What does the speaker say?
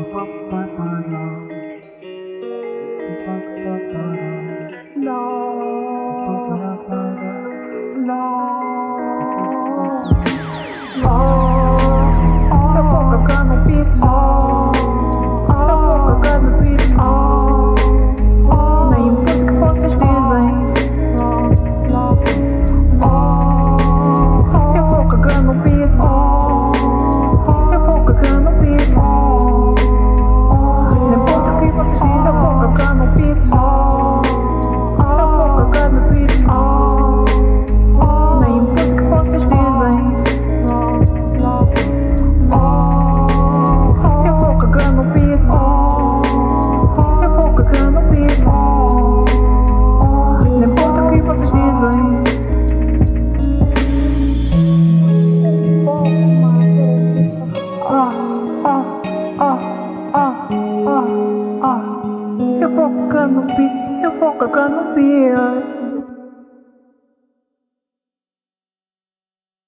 Ba-ba-ba. ó, ó, ó. Eu vou canupir, eu vou canupir.